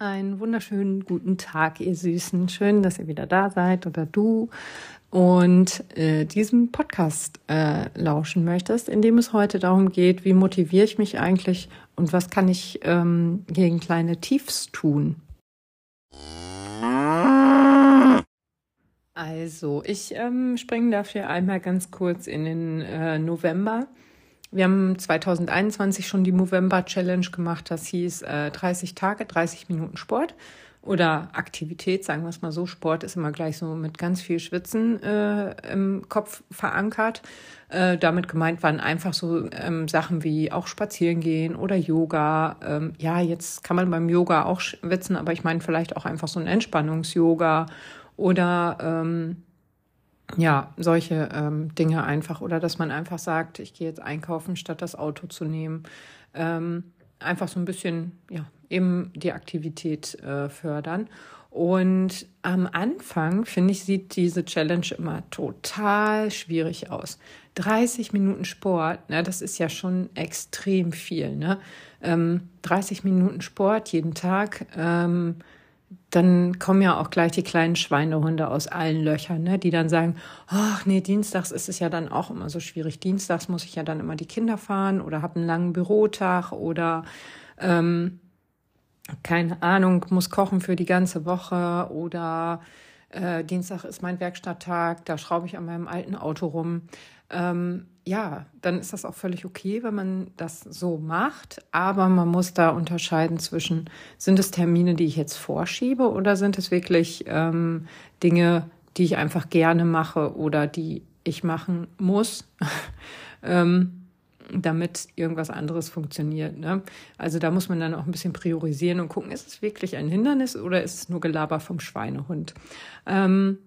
Einen wunderschönen guten Tag, ihr Süßen. Schön, dass ihr wieder da seid oder du und äh, diesem Podcast äh, lauschen möchtest, in dem es heute darum geht, wie motiviere ich mich eigentlich und was kann ich ähm, gegen kleine Tiefs tun. Also, ich ähm, springe dafür einmal ganz kurz in den äh, November. Wir haben 2021 schon die Movember Challenge gemacht. Das hieß äh, 30 Tage, 30 Minuten Sport oder Aktivität, sagen wir es mal so. Sport ist immer gleich so mit ganz viel Schwitzen äh, im Kopf verankert. Äh, damit gemeint waren einfach so ähm, Sachen wie auch spazieren gehen oder Yoga. Ähm, ja, jetzt kann man beim Yoga auch schwitzen, aber ich meine vielleicht auch einfach so ein Entspannungs-Yoga oder ähm, ja, solche ähm, Dinge einfach. Oder dass man einfach sagt, ich gehe jetzt einkaufen, statt das Auto zu nehmen. Ähm, einfach so ein bisschen, ja, eben die Aktivität äh, fördern. Und am Anfang, finde ich, sieht diese Challenge immer total schwierig aus. 30 Minuten Sport, ne, das ist ja schon extrem viel. Ne? Ähm, 30 Minuten Sport jeden Tag. Ähm, dann kommen ja auch gleich die kleinen Schweinehunde aus allen Löchern, ne, die dann sagen, ach nee, dienstags ist es ja dann auch immer so schwierig. Dienstags muss ich ja dann immer die Kinder fahren oder habe einen langen Bürotag oder ähm, keine Ahnung, muss kochen für die ganze Woche oder äh, Dienstag ist mein Werkstatttag, da schraube ich an meinem alten Auto rum. Ähm, ja, dann ist das auch völlig okay, wenn man das so macht. Aber man muss da unterscheiden zwischen, sind es Termine, die ich jetzt vorschiebe oder sind es wirklich ähm, Dinge, die ich einfach gerne mache oder die ich machen muss, ähm, damit irgendwas anderes funktioniert. Ne? Also da muss man dann auch ein bisschen priorisieren und gucken, ist es wirklich ein Hindernis oder ist es nur Gelaber vom Schweinehund? Ähm,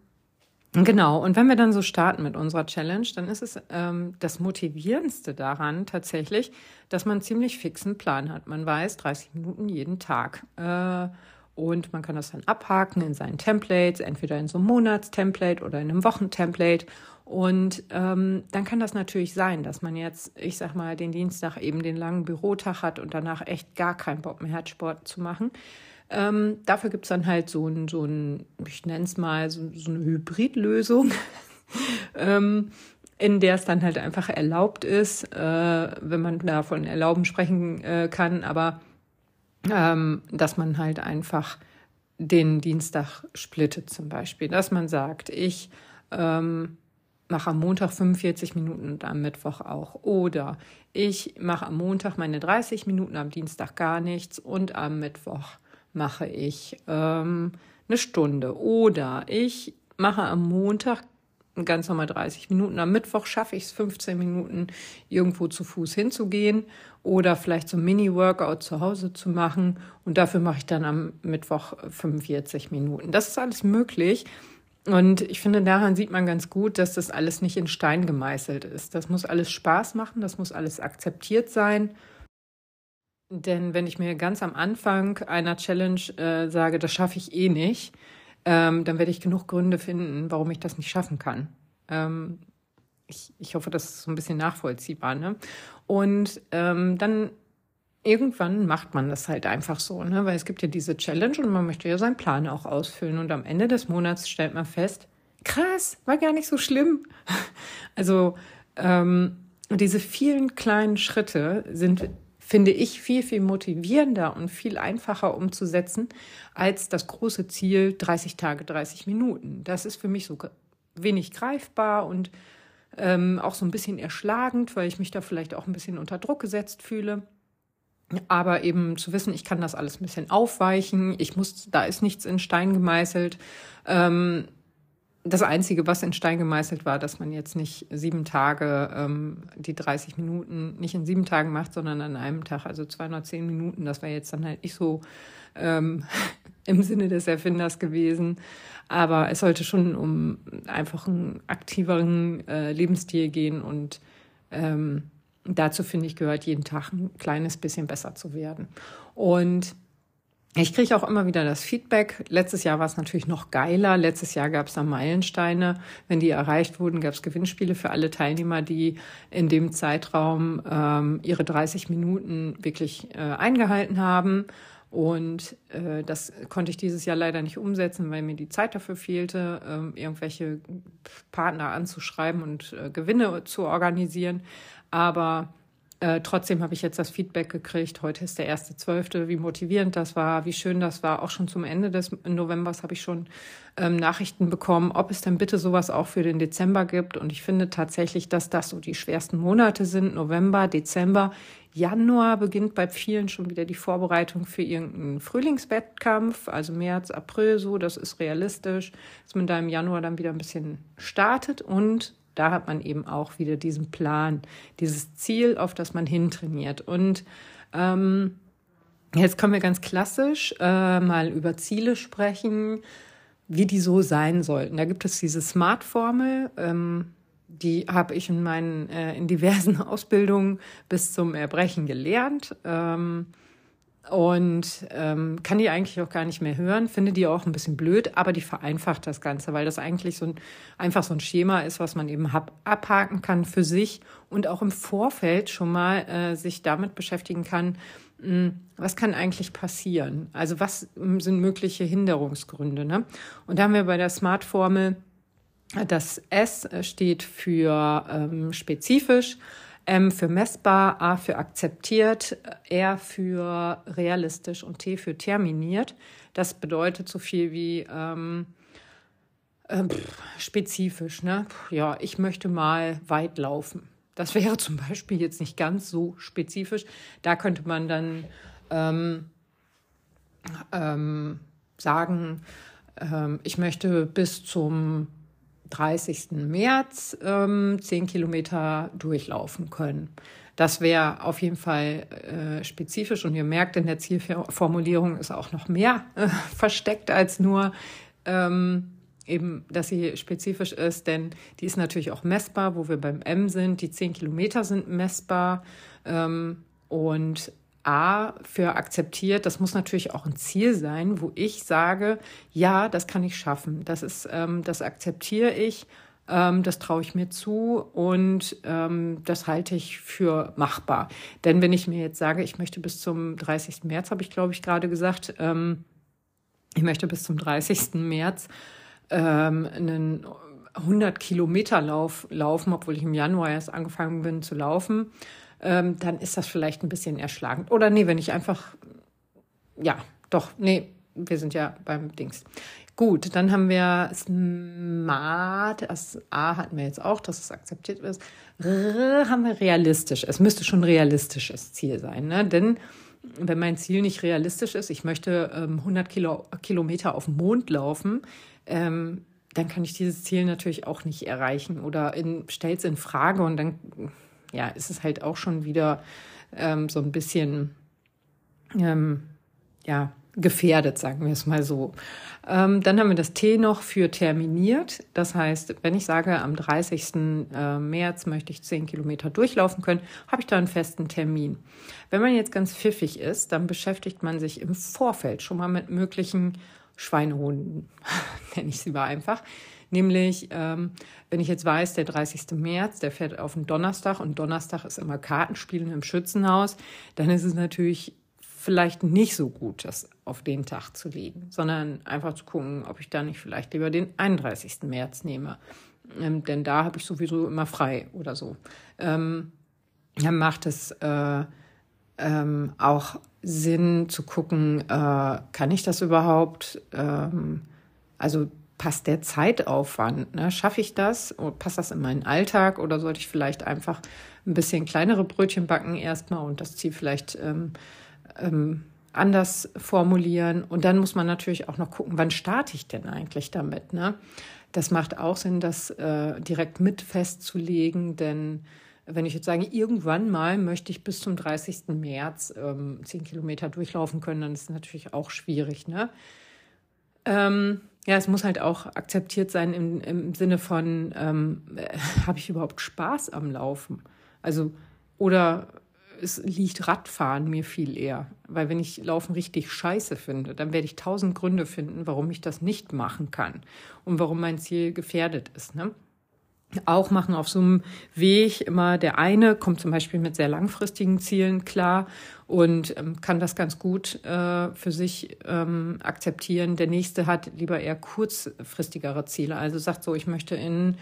Genau, und wenn wir dann so starten mit unserer Challenge, dann ist es ähm, das Motivierendste daran tatsächlich, dass man einen ziemlich fixen Plan hat. Man weiß 30 Minuten jeden Tag. Äh, und man kann das dann abhaken in seinen Templates, entweder in so einem Monatstemplate oder in einem Wochentemplate. Und ähm, dann kann das natürlich sein, dass man jetzt, ich sag mal, den Dienstag eben den langen Bürotag hat und danach echt gar keinen Bock mehr hat, Sport zu machen. Ähm, dafür gibt's dann halt so ein, so ein ich nenne es mal, so, so eine Hybridlösung, ähm, in der es dann halt einfach erlaubt ist, äh, wenn man davon erlauben sprechen äh, kann, aber ähm, dass man halt einfach den Dienstag splittet zum Beispiel, dass man sagt, ich ähm, mache am Montag 45 Minuten und am Mittwoch auch. Oder ich mache am Montag meine 30 Minuten, am Dienstag gar nichts und am Mittwoch mache ich ähm, eine Stunde. Oder ich mache am Montag ganz normal 30 Minuten. Am Mittwoch schaffe ich es 15 Minuten, irgendwo zu Fuß hinzugehen oder vielleicht so ein Mini-Workout zu Hause zu machen. Und dafür mache ich dann am Mittwoch 45 Minuten. Das ist alles möglich. Und ich finde, daran sieht man ganz gut, dass das alles nicht in Stein gemeißelt ist. Das muss alles Spaß machen, das muss alles akzeptiert sein. Denn wenn ich mir ganz am Anfang einer Challenge äh, sage, das schaffe ich eh nicht, ähm, dann werde ich genug Gründe finden, warum ich das nicht schaffen kann. Ähm, ich, ich hoffe, das ist so ein bisschen nachvollziehbar. Ne? Und ähm, dann irgendwann macht man das halt einfach so, ne? weil es gibt ja diese Challenge und man möchte ja seinen Plan auch ausfüllen. Und am Ende des Monats stellt man fest, krass, war gar nicht so schlimm. Also ähm, diese vielen kleinen Schritte sind finde ich viel, viel motivierender und viel einfacher umzusetzen als das große Ziel 30 Tage, 30 Minuten. Das ist für mich so wenig greifbar und ähm, auch so ein bisschen erschlagend, weil ich mich da vielleicht auch ein bisschen unter Druck gesetzt fühle. Aber eben zu wissen, ich kann das alles ein bisschen aufweichen, ich muss, da ist nichts in Stein gemeißelt. Ähm, das Einzige, was in Stein gemeißelt war, dass man jetzt nicht sieben Tage ähm, die 30 Minuten nicht in sieben Tagen macht, sondern an einem Tag, also 210 Minuten. Das wäre jetzt dann halt nicht so ähm, im Sinne des Erfinders gewesen. Aber es sollte schon um einfach einen aktiveren äh, Lebensstil gehen und ähm, dazu finde ich gehört jeden Tag ein kleines bisschen besser zu werden. Und ich kriege auch immer wieder das Feedback. Letztes Jahr war es natürlich noch geiler. Letztes Jahr gab es da Meilensteine. Wenn die erreicht wurden, gab es Gewinnspiele für alle Teilnehmer, die in dem Zeitraum ähm, ihre 30 Minuten wirklich äh, eingehalten haben. Und äh, das konnte ich dieses Jahr leider nicht umsetzen, weil mir die Zeit dafür fehlte, äh, irgendwelche Partner anzuschreiben und äh, Gewinne zu organisieren. Aber äh, trotzdem habe ich jetzt das Feedback gekriegt. Heute ist der erste Zwölfte, wie motivierend das war, wie schön das war. Auch schon zum Ende des Novembers habe ich schon ähm, Nachrichten bekommen, ob es denn bitte sowas auch für den Dezember gibt. Und ich finde tatsächlich, dass das so die schwersten Monate sind. November, Dezember. Januar beginnt bei vielen schon wieder die Vorbereitung für irgendeinen Frühlingswettkampf, also März, April so, das ist realistisch, dass man da im Januar dann wieder ein bisschen startet und da hat man eben auch wieder diesen Plan, dieses Ziel, auf das man hintrainiert. Und ähm, jetzt können wir ganz klassisch äh, mal über Ziele sprechen, wie die so sein sollten. Da gibt es diese Smart-Formel. Ähm, die habe ich in meinen äh, in diversen Ausbildungen bis zum Erbrechen gelernt. Ähm, und ähm, kann die eigentlich auch gar nicht mehr hören, finde die auch ein bisschen blöd, aber die vereinfacht das Ganze, weil das eigentlich so ein einfach so ein Schema ist, was man eben hab, abhaken kann für sich und auch im Vorfeld schon mal äh, sich damit beschäftigen kann, mh, hm, was kann eigentlich passieren? Also was sind mögliche Hinderungsgründe? Ne? Und da haben wir bei der Smart-Formel das S steht für ähm, spezifisch, M für messbar, A für akzeptiert, R für realistisch und T für terminiert. Das bedeutet so viel wie ähm, äh, spezifisch. Ne? Ja, ich möchte mal weit laufen. Das wäre zum Beispiel jetzt nicht ganz so spezifisch. Da könnte man dann ähm, ähm, sagen, ähm, ich möchte bis zum 30. März ähm, 10 Kilometer durchlaufen können. Das wäre auf jeden Fall äh, spezifisch und ihr merkt, in der Zielformulierung ist auch noch mehr äh, versteckt als nur ähm, eben, dass sie spezifisch ist, denn die ist natürlich auch messbar, wo wir beim M sind. Die 10 Kilometer sind messbar ähm, und A für akzeptiert, das muss natürlich auch ein Ziel sein, wo ich sage, ja, das kann ich schaffen. Das ist, ähm, das akzeptiere ich, ähm, das traue ich mir zu und ähm, das halte ich für machbar. Denn wenn ich mir jetzt sage, ich möchte bis zum 30. März, habe ich glaube ich gerade gesagt, ähm, ich möchte bis zum 30. März ähm, einen 100 Kilometer Lauf laufen, obwohl ich im Januar erst angefangen bin zu laufen ähm, dann ist das vielleicht ein bisschen erschlagend. Oder nee, wenn ich einfach, ja, doch, nee, wir sind ja beim Dings. Gut, dann haben wir Smart, das A hatten wir jetzt auch, dass es akzeptiert ist. R haben wir realistisch. Es müsste schon realistisches Ziel sein, ne? denn wenn mein Ziel nicht realistisch ist, ich möchte ähm, 100 Kilo, Kilometer auf dem Mond laufen, ähm, dann kann ich dieses Ziel natürlich auch nicht erreichen oder stellt es in Frage und dann ja, ist es halt auch schon wieder ähm, so ein bisschen, ähm, ja, gefährdet, sagen wir es mal so. Ähm, dann haben wir das T noch für terminiert. Das heißt, wenn ich sage, am 30. Äh, März möchte ich 10 Kilometer durchlaufen können, habe ich da einen festen Termin. Wenn man jetzt ganz pfiffig ist, dann beschäftigt man sich im Vorfeld schon mal mit möglichen Schweinehunden, nenne ich sie mal einfach. Nämlich, ähm, wenn ich jetzt weiß, der 30. März, der fährt auf den Donnerstag und Donnerstag ist immer Kartenspielen im Schützenhaus, dann ist es natürlich vielleicht nicht so gut, das auf den Tag zu legen, sondern einfach zu gucken, ob ich da nicht vielleicht lieber den 31. März nehme. Ähm, denn da habe ich sowieso immer frei oder so. Ähm, dann macht es äh, ähm, auch Sinn zu gucken, äh, kann ich das überhaupt? Ähm, also passt der Zeitaufwand? Ne? Schaffe ich das? Oder passt das in meinen Alltag? Oder sollte ich vielleicht einfach ein bisschen kleinere Brötchen backen erstmal und das Ziel vielleicht ähm, ähm, anders formulieren? Und dann muss man natürlich auch noch gucken, wann starte ich denn eigentlich damit? Ne? Das macht auch Sinn, das äh, direkt mit festzulegen, denn wenn ich jetzt sage, irgendwann mal möchte ich bis zum 30. März ähm, 10 Kilometer durchlaufen können, dann ist es natürlich auch schwierig. Ne? Ähm, ja, es muss halt auch akzeptiert sein im, im Sinne von, ähm, äh, habe ich überhaupt Spaß am Laufen? Also, oder es liegt Radfahren mir viel eher. Weil wenn ich Laufen richtig scheiße finde, dann werde ich tausend Gründe finden, warum ich das nicht machen kann und warum mein Ziel gefährdet ist. Ne? Auch machen auf so einem Weg immer der eine kommt zum Beispiel mit sehr langfristigen Zielen klar und ähm, kann das ganz gut äh, für sich ähm, akzeptieren. Der nächste hat lieber eher kurzfristigere Ziele. Also sagt so, ich möchte in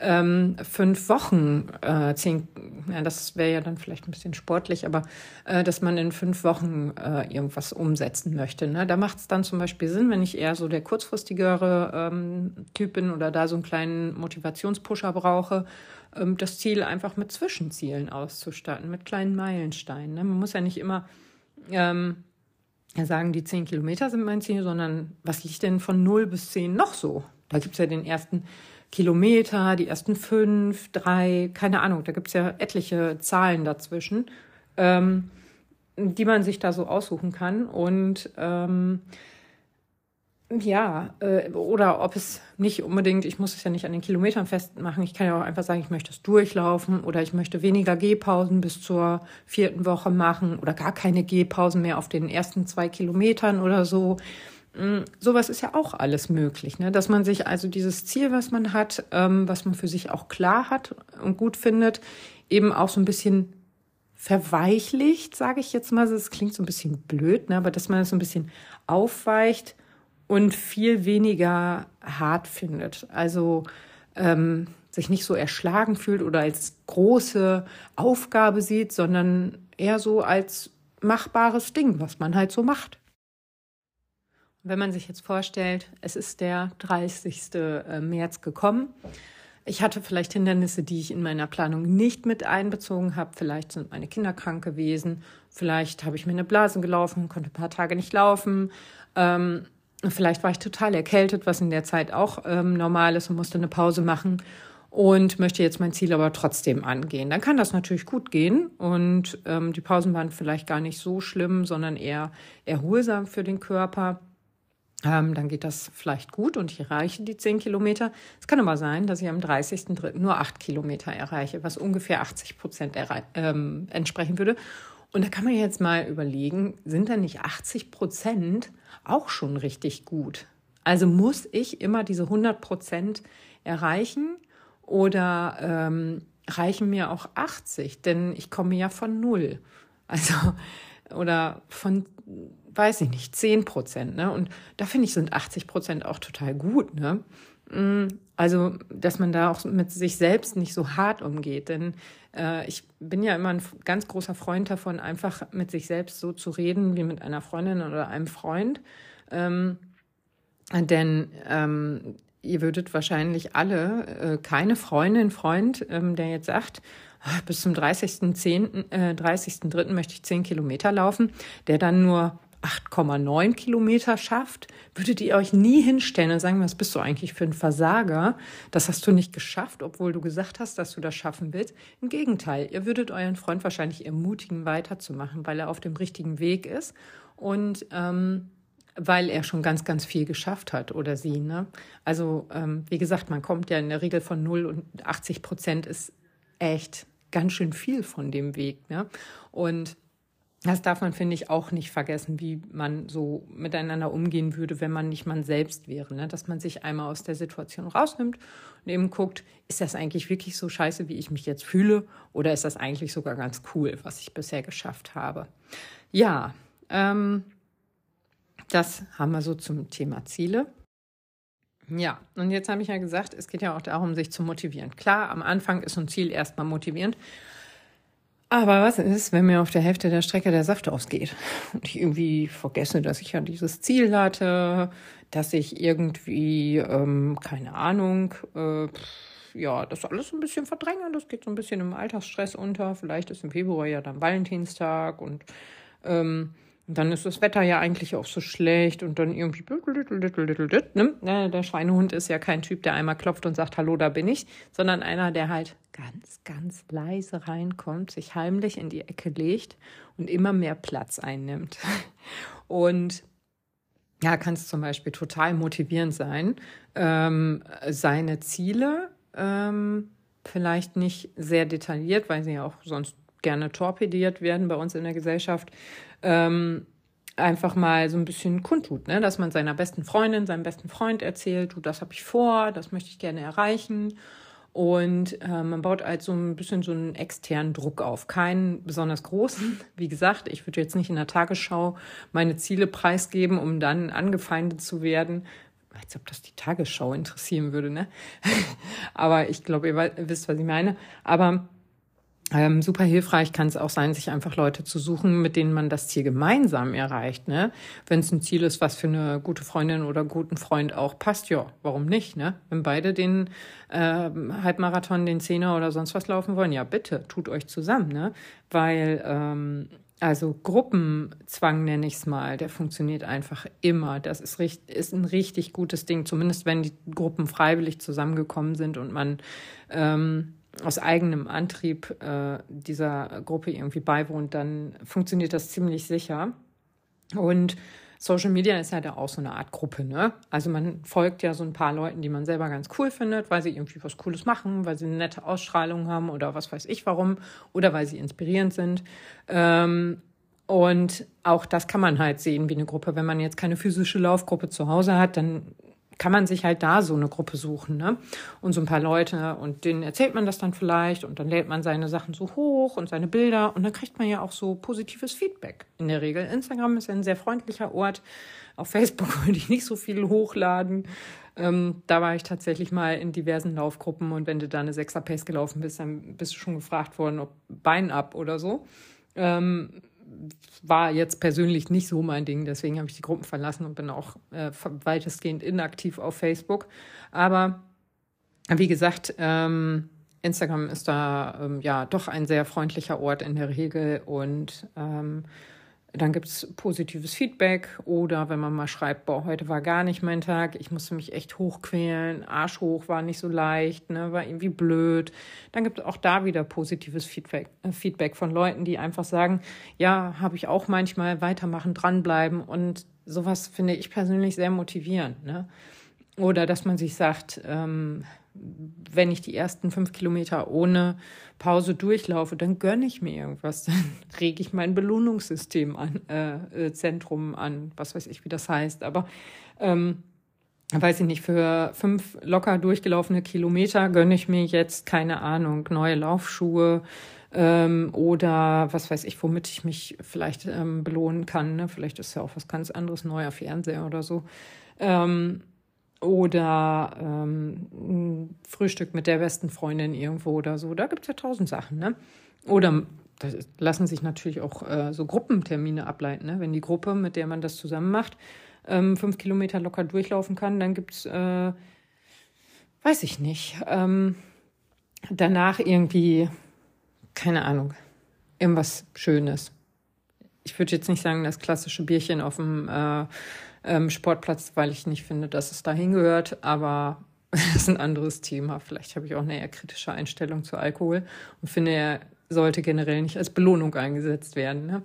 ähm, fünf Wochen äh, zehn, ja, das wäre ja dann vielleicht ein bisschen sportlich, aber äh, dass man in fünf Wochen äh, irgendwas umsetzen möchte. Ne? Da macht es dann zum Beispiel Sinn, wenn ich eher so der kurzfristigere ähm, Typ bin oder da so einen kleinen Motivationspusher brauche, ähm, das Ziel einfach mit Zwischenzielen auszustatten, mit kleinen Meilensteinen. Ne? Man muss ja nicht immer ähm, sagen, die zehn Kilometer sind mein Ziel, sondern was liegt denn von null bis zehn noch so? Da gibt es ja den ersten Kilometer, die ersten fünf, drei, keine Ahnung, da gibt es ja etliche Zahlen dazwischen, ähm, die man sich da so aussuchen kann. Und ähm, ja, äh, oder ob es nicht unbedingt, ich muss es ja nicht an den Kilometern festmachen, ich kann ja auch einfach sagen, ich möchte es durchlaufen oder ich möchte weniger Gehpausen bis zur vierten Woche machen oder gar keine Gehpausen mehr auf den ersten zwei Kilometern oder so. Mm, sowas ist ja auch alles möglich, ne? dass man sich also dieses Ziel, was man hat, ähm, was man für sich auch klar hat und gut findet, eben auch so ein bisschen verweichlicht, sage ich jetzt mal. Das klingt so ein bisschen blöd, ne? aber dass man es das so ein bisschen aufweicht und viel weniger hart findet. Also ähm, sich nicht so erschlagen fühlt oder als große Aufgabe sieht, sondern eher so als machbares Ding, was man halt so macht. Wenn man sich jetzt vorstellt, es ist der 30. Äh, März gekommen. Ich hatte vielleicht Hindernisse, die ich in meiner Planung nicht mit einbezogen habe. Vielleicht sind meine Kinder krank gewesen. Vielleicht habe ich mir eine Blase gelaufen, konnte ein paar Tage nicht laufen. Ähm, vielleicht war ich total erkältet, was in der Zeit auch ähm, normal ist und musste eine Pause machen und möchte jetzt mein Ziel aber trotzdem angehen. Dann kann das natürlich gut gehen und ähm, die Pausen waren vielleicht gar nicht so schlimm, sondern eher erholsam für den Körper. Ähm, dann geht das vielleicht gut und ich erreiche die 10 Kilometer. Es kann aber sein, dass ich am 30.03. nur 8 Kilometer erreiche, was ungefähr 80 Prozent ähm, entsprechen würde. Und da kann man jetzt mal überlegen, sind da nicht 80 Prozent auch schon richtig gut? Also muss ich immer diese 100 Prozent erreichen oder ähm, reichen mir auch 80? Denn ich komme ja von null. Also, oder von weiß ich nicht, 10 Prozent. Ne? Und da finde ich, sind 80 Prozent auch total gut. Ne? Mm, also, dass man da auch mit sich selbst nicht so hart umgeht. Denn äh, ich bin ja immer ein ganz großer Freund davon, einfach mit sich selbst so zu reden wie mit einer Freundin oder einem Freund. Ähm, denn ähm, ihr würdet wahrscheinlich alle äh, keine Freundin, Freund, ähm, der jetzt sagt, ah, bis zum 30.3. Äh, 30. möchte ich 10 Kilometer laufen, der dann nur 8,9 Kilometer schafft, würdet ihr euch nie hinstellen und sagen, was bist du eigentlich für ein Versager? Das hast du nicht geschafft, obwohl du gesagt hast, dass du das schaffen willst. Im Gegenteil, ihr würdet euren Freund wahrscheinlich ermutigen, weiterzumachen, weil er auf dem richtigen Weg ist und ähm, weil er schon ganz, ganz viel geschafft hat oder sie. Ne? Also ähm, wie gesagt, man kommt ja in der Regel von 0 und 80 Prozent ist echt ganz schön viel von dem Weg. Ne? Und das darf man, finde ich, auch nicht vergessen, wie man so miteinander umgehen würde, wenn man nicht man selbst wäre. Ne? Dass man sich einmal aus der Situation rausnimmt und eben guckt, ist das eigentlich wirklich so scheiße, wie ich mich jetzt fühle? Oder ist das eigentlich sogar ganz cool, was ich bisher geschafft habe? Ja, ähm, das haben wir so zum Thema Ziele. Ja, und jetzt habe ich ja gesagt, es geht ja auch darum, sich zu motivieren. Klar, am Anfang ist ein Ziel erstmal motivierend. Aber was ist, wenn mir auf der Hälfte der Strecke der Saft ausgeht und ich irgendwie vergesse, dass ich ja dieses Ziel hatte, dass ich irgendwie, ähm, keine Ahnung, äh, ja, das alles ein bisschen verdränge. Das geht so ein bisschen im Alltagsstress unter. Vielleicht ist im Februar ja dann Valentinstag und ähm, dann ist das Wetter ja eigentlich auch so schlecht und dann irgendwie ne? Der Schweinehund ist ja kein Typ, der einmal klopft und sagt, hallo, da bin ich, sondern einer, der halt ganz, ganz leise reinkommt, sich heimlich in die Ecke legt und immer mehr Platz einnimmt. Und ja, kann es zum Beispiel total motivierend sein, ähm, seine Ziele ähm, vielleicht nicht sehr detailliert, weil sie ja auch sonst gerne torpediert werden bei uns in der Gesellschaft, ähm, einfach mal so ein bisschen kundtut, ne? dass man seiner besten Freundin, seinem besten Freund erzählt, du, das habe ich vor, das möchte ich gerne erreichen. Und äh, man baut halt so ein bisschen so einen externen Druck auf. Keinen besonders großen. Wie gesagt, ich würde jetzt nicht in der Tagesschau meine Ziele preisgeben, um dann angefeindet zu werden. Als ob das die Tagesschau interessieren würde, ne? Aber ich glaube, ihr wisst, was ich meine. Aber ähm, super hilfreich kann es auch sein, sich einfach Leute zu suchen, mit denen man das Ziel gemeinsam erreicht. Ne? Wenn es ein Ziel ist, was für eine gute Freundin oder guten Freund auch passt, ja, warum nicht? Ne? Wenn beide den äh, Halbmarathon, den Zehner oder sonst was laufen wollen, ja bitte, tut euch zusammen, ne? Weil ähm, also Gruppenzwang nenne ich es mal, der funktioniert einfach immer. Das ist, richtig, ist ein richtig gutes Ding, zumindest wenn die Gruppen freiwillig zusammengekommen sind und man ähm, aus eigenem Antrieb äh, dieser Gruppe irgendwie beiwohnt, dann funktioniert das ziemlich sicher. Und Social Media ist ja da auch so eine Art Gruppe, ne? Also man folgt ja so ein paar Leuten, die man selber ganz cool findet, weil sie irgendwie was Cooles machen, weil sie eine nette Ausstrahlung haben oder was weiß ich warum oder weil sie inspirierend sind. Ähm, und auch das kann man halt sehen wie eine Gruppe. Wenn man jetzt keine physische Laufgruppe zu Hause hat, dann kann man sich halt da so eine Gruppe suchen, ne? Und so ein paar Leute und denen erzählt man das dann vielleicht und dann lädt man seine Sachen so hoch und seine Bilder und dann kriegt man ja auch so positives Feedback in der Regel. Instagram ist ein sehr freundlicher Ort. Auf Facebook würde ich nicht so viel hochladen. Ähm, da war ich tatsächlich mal in diversen Laufgruppen und wenn du da eine Sechser-Pace gelaufen bist, dann bist du schon gefragt worden, ob Bein ab oder so. Ähm, war jetzt persönlich nicht so mein Ding, deswegen habe ich die Gruppen verlassen und bin auch äh, weitestgehend inaktiv auf Facebook. Aber wie gesagt, ähm, Instagram ist da ähm, ja doch ein sehr freundlicher Ort in der Regel und ähm, dann gibt es positives Feedback oder wenn man mal schreibt, boah, heute war gar nicht mein Tag, ich musste mich echt hochquälen, Arsch hoch war nicht so leicht, ne, war irgendwie blöd. Dann gibt es auch da wieder positives Feedback, äh, Feedback von Leuten, die einfach sagen, ja, habe ich auch manchmal weitermachen, dranbleiben und sowas finde ich persönlich sehr motivierend. Ne? Oder dass man sich sagt, ähm, wenn ich die ersten fünf Kilometer ohne Pause durchlaufe, dann gönne ich mir irgendwas, dann rege ich mein Belohnungssystem an, äh, äh, Zentrum an, was weiß ich, wie das heißt. Aber ähm, weiß ich nicht, für fünf locker durchgelaufene Kilometer gönne ich mir jetzt, keine Ahnung, neue Laufschuhe ähm, oder was weiß ich, womit ich mich vielleicht ähm, belohnen kann. Ne? Vielleicht ist ja auch was ganz anderes, neuer Fernseher oder so. Ähm, oder ähm, Frühstück mit der besten Freundin irgendwo oder so. Da gibt es ja tausend Sachen. Ne? Oder das lassen sich natürlich auch äh, so Gruppentermine ableiten. Ne? Wenn die Gruppe, mit der man das zusammen macht, ähm, fünf Kilometer locker durchlaufen kann, dann gibt es, äh, weiß ich nicht, ähm, danach irgendwie, keine Ahnung, irgendwas Schönes. Ich würde jetzt nicht sagen, das klassische Bierchen auf dem äh, ähm, Sportplatz, weil ich nicht finde, dass es dahin gehört. Aber das ist ein anderes Thema. Vielleicht habe ich auch eine eher kritische Einstellung zu Alkohol und finde, er sollte generell nicht als Belohnung eingesetzt werden. Ne?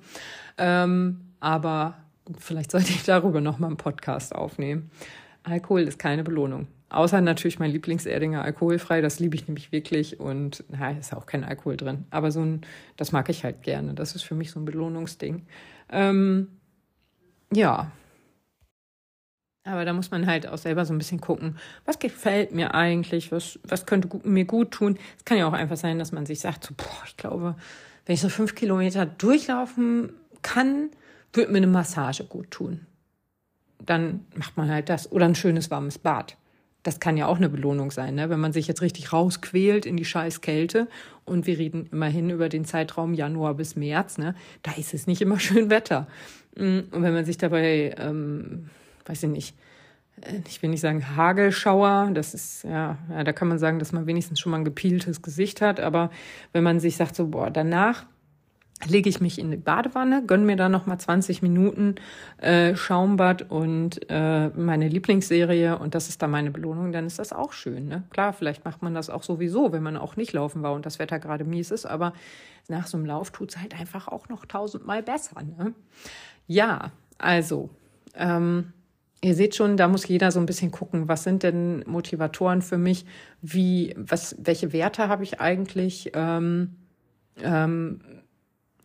Ähm, aber vielleicht sollte ich darüber nochmal einen Podcast aufnehmen. Alkohol ist keine Belohnung. Außer natürlich mein Lieblingserdinger alkoholfrei, das liebe ich nämlich wirklich und na, ist auch kein Alkohol drin. Aber so ein, das mag ich halt gerne. Das ist für mich so ein Belohnungsding. Ähm, ja, aber da muss man halt auch selber so ein bisschen gucken, was gefällt mir eigentlich, was, was könnte mir gut tun. Es kann ja auch einfach sein, dass man sich sagt, so, boah, ich glaube, wenn ich so fünf Kilometer durchlaufen kann, würde mir eine Massage gut tun. Dann macht man halt das. Oder ein schönes warmes Bad. Das kann ja auch eine Belohnung sein, ne? wenn man sich jetzt richtig rausquält in die scheiß Kälte. Und wir reden immerhin über den Zeitraum Januar bis März. Ne? Da ist es nicht immer schön Wetter. Und wenn man sich dabei ähm, weiß ich nicht, äh, ich will nicht sagen Hagelschauer, das ist, ja, ja, da kann man sagen, dass man wenigstens schon mal ein gepieltes Gesicht hat, aber wenn man sich sagt, so, boah, danach lege ich mich in die Badewanne, gönne mir da nochmal 20 Minuten äh, Schaumbad und äh, meine Lieblingsserie und das ist dann meine Belohnung, dann ist das auch schön. Ne? Klar, vielleicht macht man das auch sowieso, wenn man auch nicht laufen war und das Wetter gerade mies ist, aber nach so einem Lauf tut es halt einfach auch noch tausendmal besser. Ne? Ja, also ähm, Ihr seht schon, da muss jeder so ein bisschen gucken, was sind denn Motivatoren für mich, wie, was, welche Werte habe ich eigentlich ähm, ähm,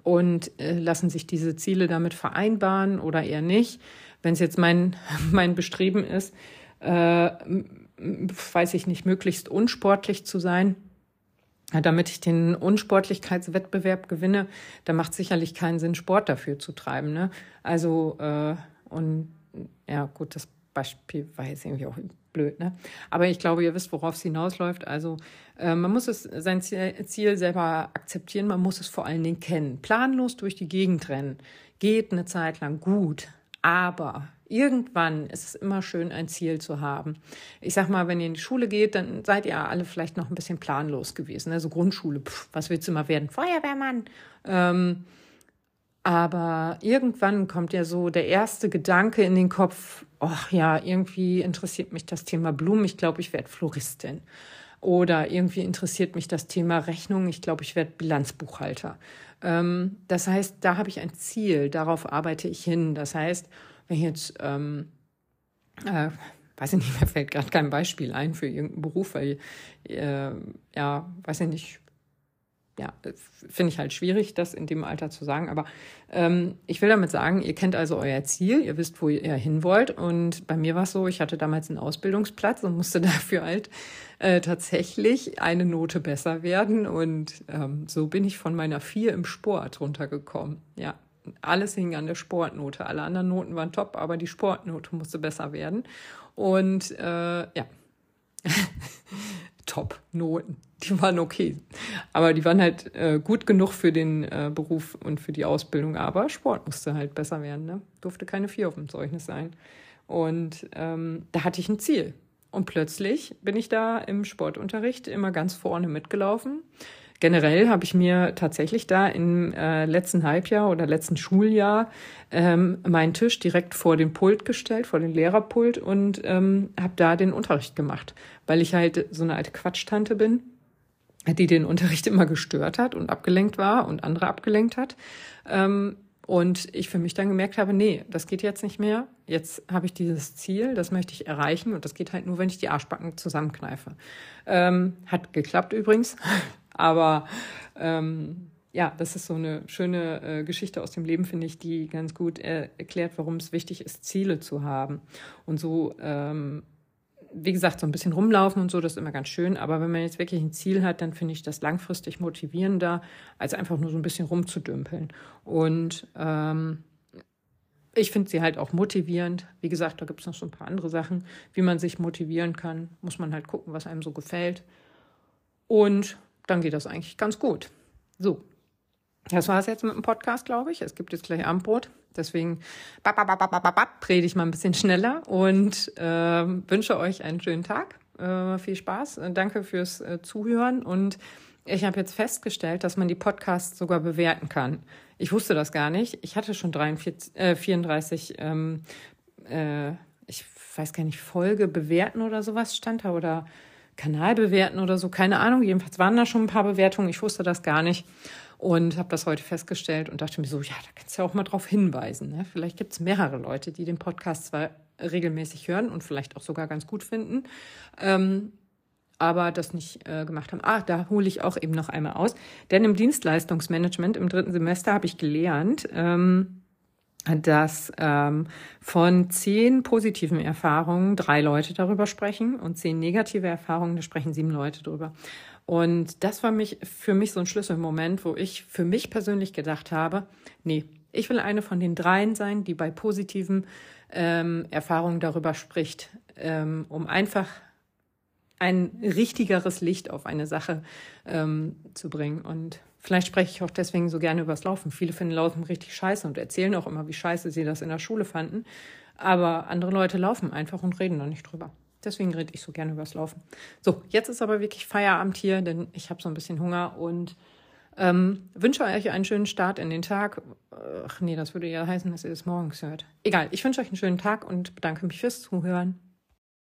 und äh, lassen sich diese Ziele damit vereinbaren oder eher nicht. Wenn es jetzt mein, mein Bestreben ist, äh, weiß ich nicht, möglichst unsportlich zu sein. Damit ich den Unsportlichkeitswettbewerb gewinne, da macht sicherlich keinen Sinn, Sport dafür zu treiben. Ne? Also, äh, und ja, gut, das Beispiel war jetzt irgendwie auch blöd, ne? Aber ich glaube, ihr wisst, worauf es hinausläuft. Also äh, man muss es sein Ziel selber akzeptieren, man muss es vor allen Dingen kennen. Planlos durch die Gegend rennen geht eine Zeit lang gut, aber irgendwann ist es immer schön, ein Ziel zu haben. Ich sag mal, wenn ihr in die Schule geht, dann seid ihr alle vielleicht noch ein bisschen planlos gewesen. Also Grundschule, pff, was willst du mal werden? Feuerwehrmann. Ähm, aber irgendwann kommt ja so der erste Gedanke in den Kopf, ach ja, irgendwie interessiert mich das Thema Blumen, ich glaube, ich werde Floristin. Oder irgendwie interessiert mich das Thema Rechnung, ich glaube, ich werde Bilanzbuchhalter. Ähm, das heißt, da habe ich ein Ziel, darauf arbeite ich hin. Das heißt, wenn ich jetzt, ähm, äh, weiß ich nicht, mir fällt gerade kein Beispiel ein für irgendeinen Beruf, weil, äh, ja, weiß ich nicht, ja, finde ich halt schwierig, das in dem Alter zu sagen. Aber ähm, ich will damit sagen, ihr kennt also euer Ziel, ihr wisst, wo ihr hin wollt. Und bei mir war es so, ich hatte damals einen Ausbildungsplatz und musste dafür halt äh, tatsächlich eine Note besser werden. Und ähm, so bin ich von meiner Vier im Sport runtergekommen. Ja, alles hing an der Sportnote. Alle anderen Noten waren top, aber die Sportnote musste besser werden. Und äh, ja. Top-Noten. Die waren okay. Aber die waren halt äh, gut genug für den äh, Beruf und für die Ausbildung. Aber Sport musste halt besser werden. Ne? Durfte keine Vier auf dem Zeugnis sein. Und ähm, da hatte ich ein Ziel. Und plötzlich bin ich da im Sportunterricht immer ganz vorne mitgelaufen. Generell habe ich mir tatsächlich da im äh, letzten Halbjahr oder letzten Schuljahr ähm, meinen Tisch direkt vor den Pult gestellt, vor den Lehrerpult und ähm, habe da den Unterricht gemacht, weil ich halt so eine alte Quatschtante bin, die den Unterricht immer gestört hat und abgelenkt war und andere abgelenkt hat. Ähm, und ich für mich dann gemerkt habe, nee, das geht jetzt nicht mehr. Jetzt habe ich dieses Ziel, das möchte ich erreichen und das geht halt nur, wenn ich die Arschbacken zusammenkneife. Ähm, hat geklappt übrigens. Aber ähm, ja, das ist so eine schöne äh, Geschichte aus dem Leben, finde ich, die ganz gut äh, erklärt, warum es wichtig ist, Ziele zu haben. Und so, ähm, wie gesagt, so ein bisschen rumlaufen und so, das ist immer ganz schön. Aber wenn man jetzt wirklich ein Ziel hat, dann finde ich das langfristig motivierender, als einfach nur so ein bisschen rumzudümpeln. Und ähm, ich finde sie halt auch motivierend. Wie gesagt, da gibt es noch so ein paar andere Sachen, wie man sich motivieren kann. Muss man halt gucken, was einem so gefällt. Und dann geht das eigentlich ganz gut. So, das war es jetzt mit dem Podcast, glaube ich. Es gibt jetzt gleich Abendbrot. Deswegen rede ich mal ein bisschen schneller und äh, wünsche euch einen schönen Tag. Äh, viel Spaß. Danke fürs äh, Zuhören. Und ich habe jetzt festgestellt, dass man die Podcasts sogar bewerten kann. Ich wusste das gar nicht. Ich hatte schon 43, äh, 34, ähm, äh, ich weiß gar nicht, Folge bewerten oder sowas stand da oder Kanal bewerten oder so, keine Ahnung. Jedenfalls waren da schon ein paar Bewertungen. Ich wusste das gar nicht und habe das heute festgestellt und dachte mir so, ja, da kannst du ja auch mal drauf hinweisen. Ne? Vielleicht gibt es mehrere Leute, die den Podcast zwar regelmäßig hören und vielleicht auch sogar ganz gut finden, ähm, aber das nicht äh, gemacht haben. Ah, da hole ich auch eben noch einmal aus. Denn im Dienstleistungsmanagement im dritten Semester habe ich gelernt, ähm, dass ähm, von zehn positiven Erfahrungen drei Leute darüber sprechen und zehn negative Erfahrungen, da sprechen sieben Leute drüber. Und das war mich, für mich so ein Schlüsselmoment, wo ich für mich persönlich gedacht habe, nee, ich will eine von den dreien sein, die bei positiven ähm, Erfahrungen darüber spricht, ähm, um einfach ein richtigeres Licht auf eine Sache ähm, zu bringen. Und Vielleicht spreche ich auch deswegen so gerne übers Laufen. Viele finden Laufen richtig scheiße und erzählen auch immer, wie scheiße sie das in der Schule fanden. Aber andere Leute laufen einfach und reden da nicht drüber. Deswegen rede ich so gerne übers Laufen. So, jetzt ist aber wirklich Feierabend hier, denn ich habe so ein bisschen Hunger und ähm, wünsche euch einen schönen Start in den Tag. Ach nee, das würde ja heißen, dass ihr es morgens hört. Egal, ich wünsche euch einen schönen Tag und bedanke mich fürs Zuhören.